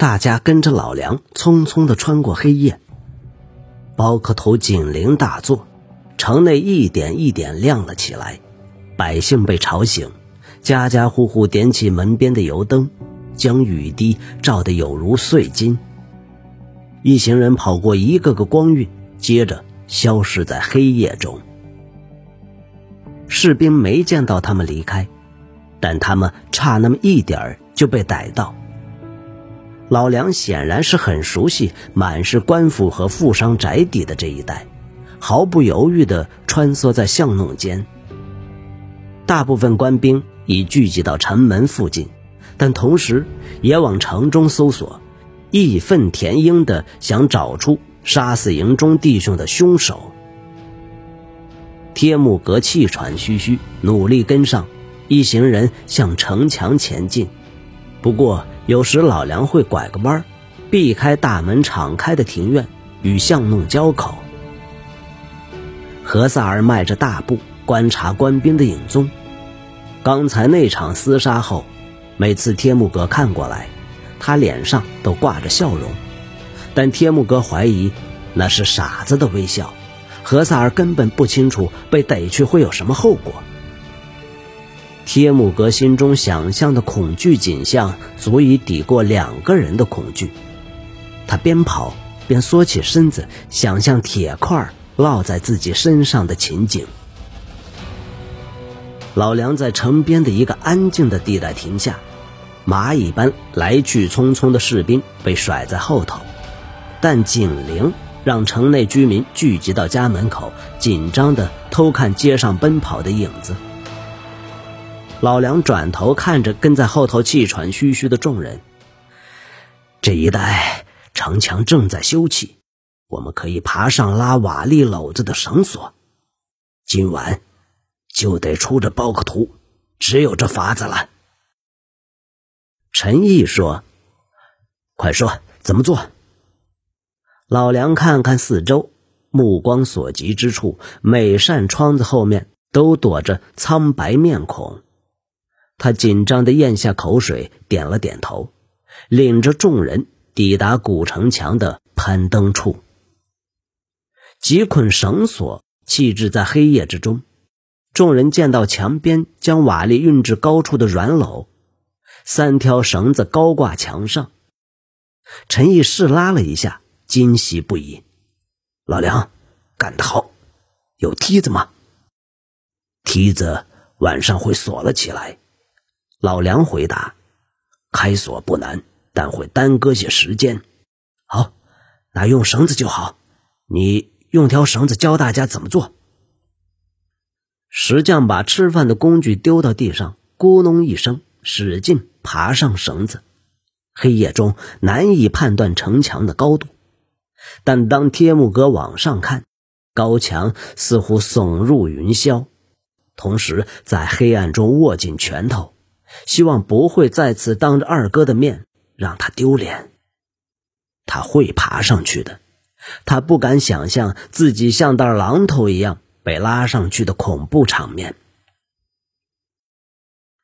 大家跟着老梁匆匆地穿过黑夜。包壳头警铃大作，城内一点一点亮了起来。百姓被吵醒，家家户户点起门边的油灯，将雨滴照得有如碎金。一行人跑过一个个光晕，接着消失在黑夜中。士兵没见到他们离开，但他们差那么一点儿就被逮到。老梁显然是很熟悉满是官府和富商宅邸的这一带，毫不犹豫地穿梭在巷弄间。大部分官兵已聚集到城门附近，但同时也往城中搜索，义愤填膺地想找出杀死营中弟兄的凶手。铁木格气喘吁吁，努力跟上一行人向城墙前进，不过。有时老梁会拐个弯，避开大门敞开的庭院与巷弄交口。何萨尔迈着大步观察官兵的影踪。刚才那场厮杀后，每次天木格看过来，他脸上都挂着笑容，但天木格怀疑那是傻子的微笑。何萨尔根本不清楚被逮去会有什么后果。帖木格心中想象的恐惧景象，足以抵过两个人的恐惧。他边跑边缩起身子，想象铁块落在自己身上的情景。老梁在城边的一个安静的地带停下，蚂蚁般来去匆匆的士兵被甩在后头，但警铃让城内居民聚集到家门口，紧张的偷看街上奔跑的影子。老梁转头看着跟在后头气喘吁吁的众人。这一带城墙正在修砌，我们可以爬上拉瓦砾篓子的绳索。今晚就得出这包克图，只有这法子了。陈毅说：“快说怎么做？”老梁看看四周，目光所及之处，每扇窗子后面都躲着苍白面孔。他紧张地咽下口水，点了点头，领着众人抵达古城墙的攀登处。几捆绳索弃置在黑夜之中，众人见到墙边将瓦砾运至高处的软篓，三条绳子高挂墙上。陈毅试拉了一下，惊喜不已：“老梁，干得好！有梯子吗？”梯子晚上会锁了起来。老梁回答：“开锁不难，但会耽搁些时间。好，那用绳子就好。你用条绳子教大家怎么做。”石匠把吃饭的工具丢到地上，咕哝一声，使劲爬上绳子。黑夜中难以判断城墙的高度，但当贴木哥往上看，高墙似乎耸入云霄，同时在黑暗中握紧拳头。希望不会再次当着二哥的面让他丢脸。他会爬上去的。他不敢想象自己像袋榔头一样被拉上去的恐怖场面。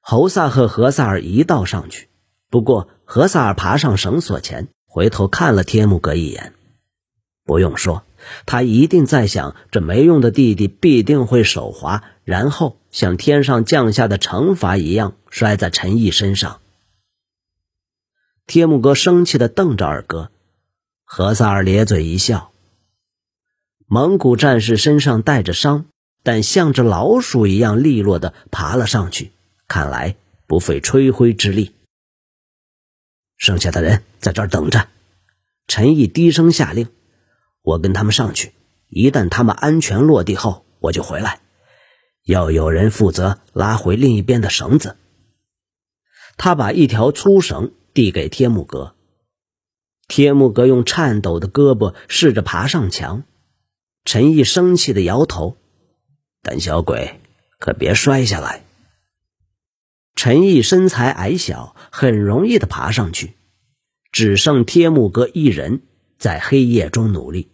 侯萨和何萨尔一道上去，不过何萨尔爬上绳索前回头看了天木格一眼。不用说，他一定在想：这没用的弟弟必定会手滑，然后像天上降下的惩罚一样。摔在陈毅身上，铁木哥生气的瞪着二哥，何萨尔咧嘴一笑。蒙古战士身上带着伤，但像只老鼠一样利落的爬了上去，看来不费吹灰之力。剩下的人在这儿等着，陈毅低声下令：“我跟他们上去，一旦他们安全落地后，我就回来。要有人负责拉回另一边的绳子。”他把一条粗绳递给天木格，天木格用颤抖的胳膊试着爬上墙。陈毅生气的摇头：“胆小鬼，可别摔下来。”陈毅身材矮小，很容易的爬上去，只剩天木格一人在黑夜中努力，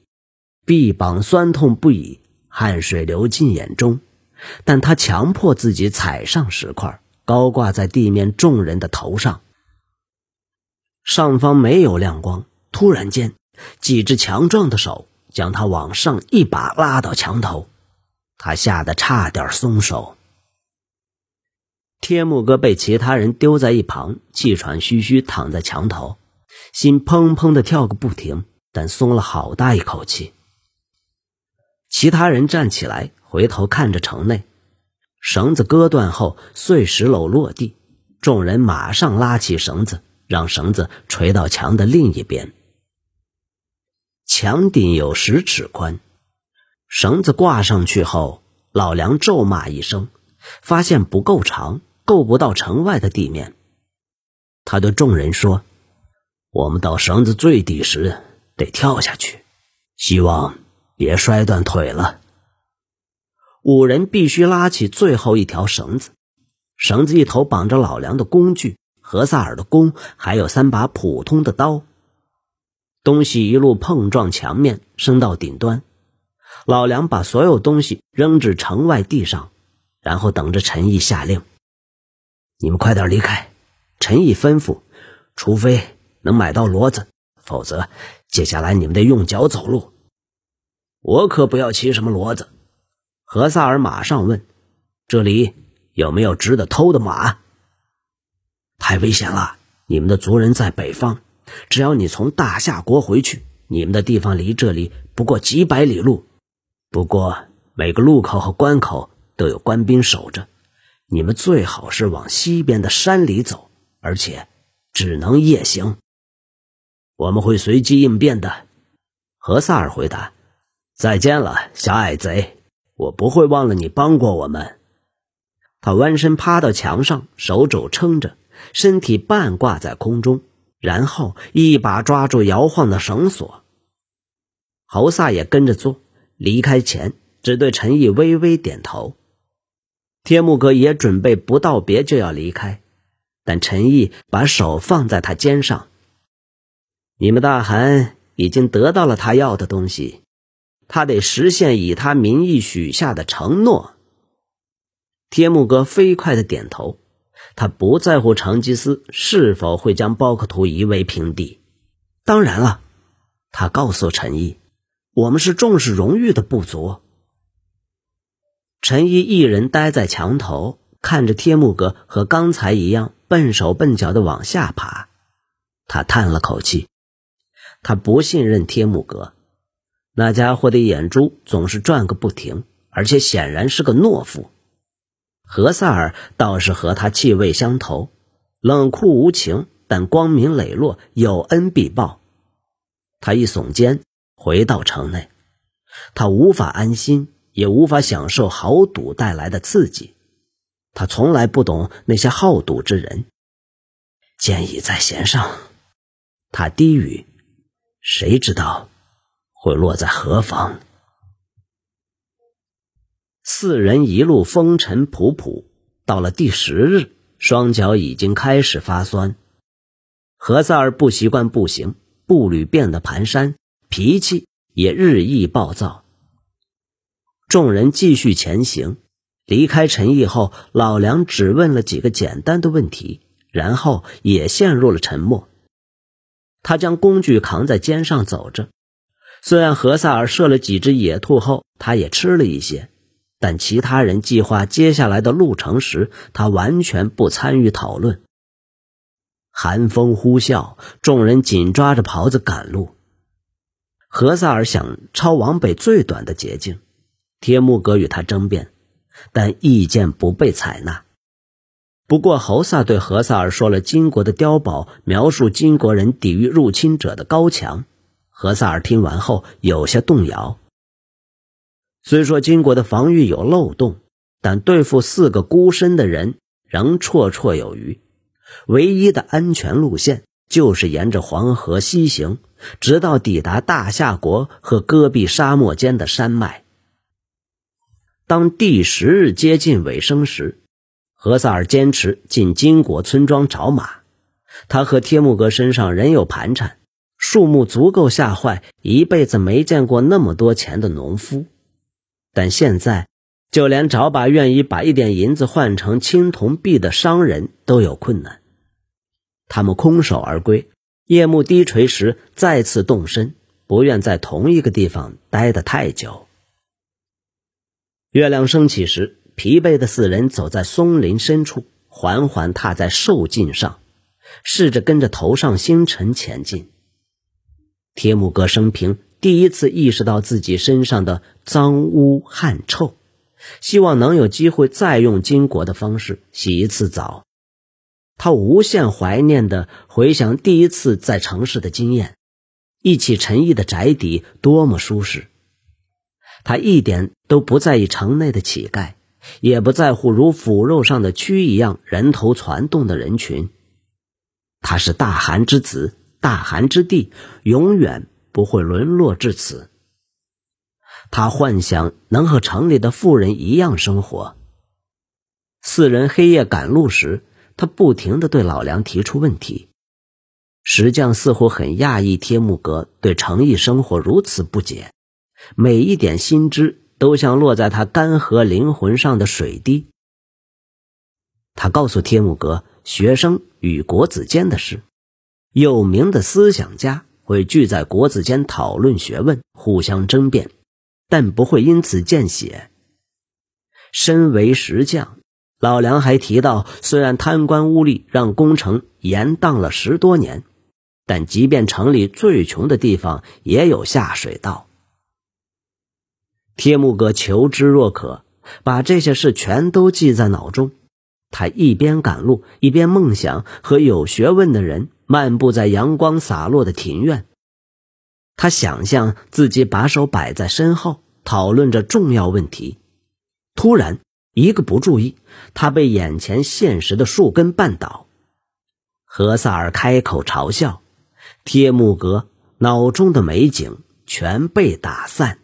臂膀酸痛不已，汗水流进眼中，但他强迫自己踩上石块。高挂在地面众人的头上。上方没有亮光，突然间，几只强壮的手将他往上一把拉到墙头，他吓得差点松手。天目哥被其他人丢在一旁，气喘吁吁躺在墙头，心砰砰的跳个不停，但松了好大一口气。其他人站起来，回头看着城内，绳子割断后，碎石篓落地，众人马上拉起绳子，让绳子垂到墙的另一边。墙顶有十尺宽，绳子挂上去后，老梁咒骂一声，发现不够长。够不到城外的地面，他对众人说：“我们到绳子最底时得跳下去，希望别摔断腿了。”五人必须拉起最后一条绳子，绳子一头绑着老梁的工具、何萨尔的弓，还有三把普通的刀。东西一路碰撞墙面，升到顶端。老梁把所有东西扔至城外地上，然后等着陈毅下令。你们快点离开，陈毅吩咐。除非能买到骡子，否则接下来你们得用脚走路。我可不要骑什么骡子。何萨尔马上问：“这里有没有值得偷的马？”太危险了！你们的族人在北方，只要你从大夏国回去，你们的地方离这里不过几百里路。不过每个路口和关口都有官兵守着。你们最好是往西边的山里走，而且只能夜行。我们会随机应变的。”何萨尔回答。“再见了，小矮贼！我不会忘了你帮过我们。”他弯身趴到墙上，手肘撑着，身体半挂在空中，然后一把抓住摇晃的绳索。侯萨也跟着做，离开前只对陈毅微微点头。天目哥也准备不道别就要离开，但陈毅把手放在他肩上。你们大汗已经得到了他要的东西，他得实现以他名义许下的承诺。天目哥飞快的点头，他不在乎成吉思是否会将包克图夷为平地。当然了，他告诉陈毅，我们是重视荣誉的部族。陈毅一人待在墙头，看着天目哥和刚才一样笨手笨脚的往下爬，他叹了口气。他不信任天目哥，那家伙的眼珠总是转个不停，而且显然是个懦夫。何萨尔倒是和他气味相投，冷酷无情，但光明磊落，有恩必报。他一耸肩，回到城内，他无法安心。也无法享受豪赌带来的刺激，他从来不懂那些好赌之人。剑已在弦上，他低语：“谁知道会落在何方？”四人一路风尘仆仆，到了第十日，双脚已经开始发酸。何塞尔不习惯步行，步履变得蹒跚，脾气也日益暴躁。众人继续前行，离开陈毅后，老梁只问了几个简单的问题，然后也陷入了沉默。他将工具扛在肩上走着。虽然何萨尔射了几只野兔后，他也吃了一些，但其他人计划接下来的路程时，他完全不参与讨论。寒风呼啸，众人紧抓着袍子赶路。何萨尔想抄往北最短的捷径。铁木哥与他争辩，但意见不被采纳。不过侯萨对何萨尔说了金国的碉堡描述金国人抵御入侵者的高墙。何萨尔听完后有些动摇。虽说金国的防御有漏洞，但对付四个孤身的人仍绰绰有余。唯一的安全路线就是沿着黄河西行，直到抵达大夏国和戈壁沙漠间的山脉。当第十日接近尾声时，何萨尔坚持进金国村庄找马。他和天木哥身上仍有盘缠，数目足够吓坏一辈子没见过那么多钱的农夫。但现在，就连找把愿意把一点银子换成青铜币的商人都有困难。他们空手而归，夜幕低垂时，再次动身，不愿在同一个地方待得太久。月亮升起时，疲惫的四人走在松林深处，缓缓踏在兽径上，试着跟着头上星辰前进。铁木哥生平第一次意识到自己身上的脏污汗臭，希望能有机会再用金国的方式洗一次澡。他无限怀念的回想第一次在城市的经验，一起陈毅的宅邸多么舒适。他一点都不在意城内的乞丐，也不在乎如腐肉上的蛆一样人头攒动的人群。他是大寒之子，大寒之地，永远不会沦落至此。他幻想能和城里的富人一样生活。四人黑夜赶路时。他不停的对老梁提出问题，石匠似乎很讶异贴木阁对城邑生活如此不解，每一点新知都像落在他干涸灵魂上的水滴。他告诉贴木阁学生与国子监的事，有名的思想家会聚在国子监讨论学问，互相争辩，但不会因此见血。身为石匠。老梁还提到，虽然贪官污吏让工程延宕了十多年，但即便城里最穷的地方也有下水道。铁木哥求知若渴，把这些事全都记在脑中。他一边赶路，一边梦想和有学问的人漫步在阳光洒落的庭院。他想象自己把手摆在身后，讨论着重要问题。突然。一个不注意，他被眼前现实的树根绊倒。何萨尔开口嘲笑，贴木格脑中的美景全被打散。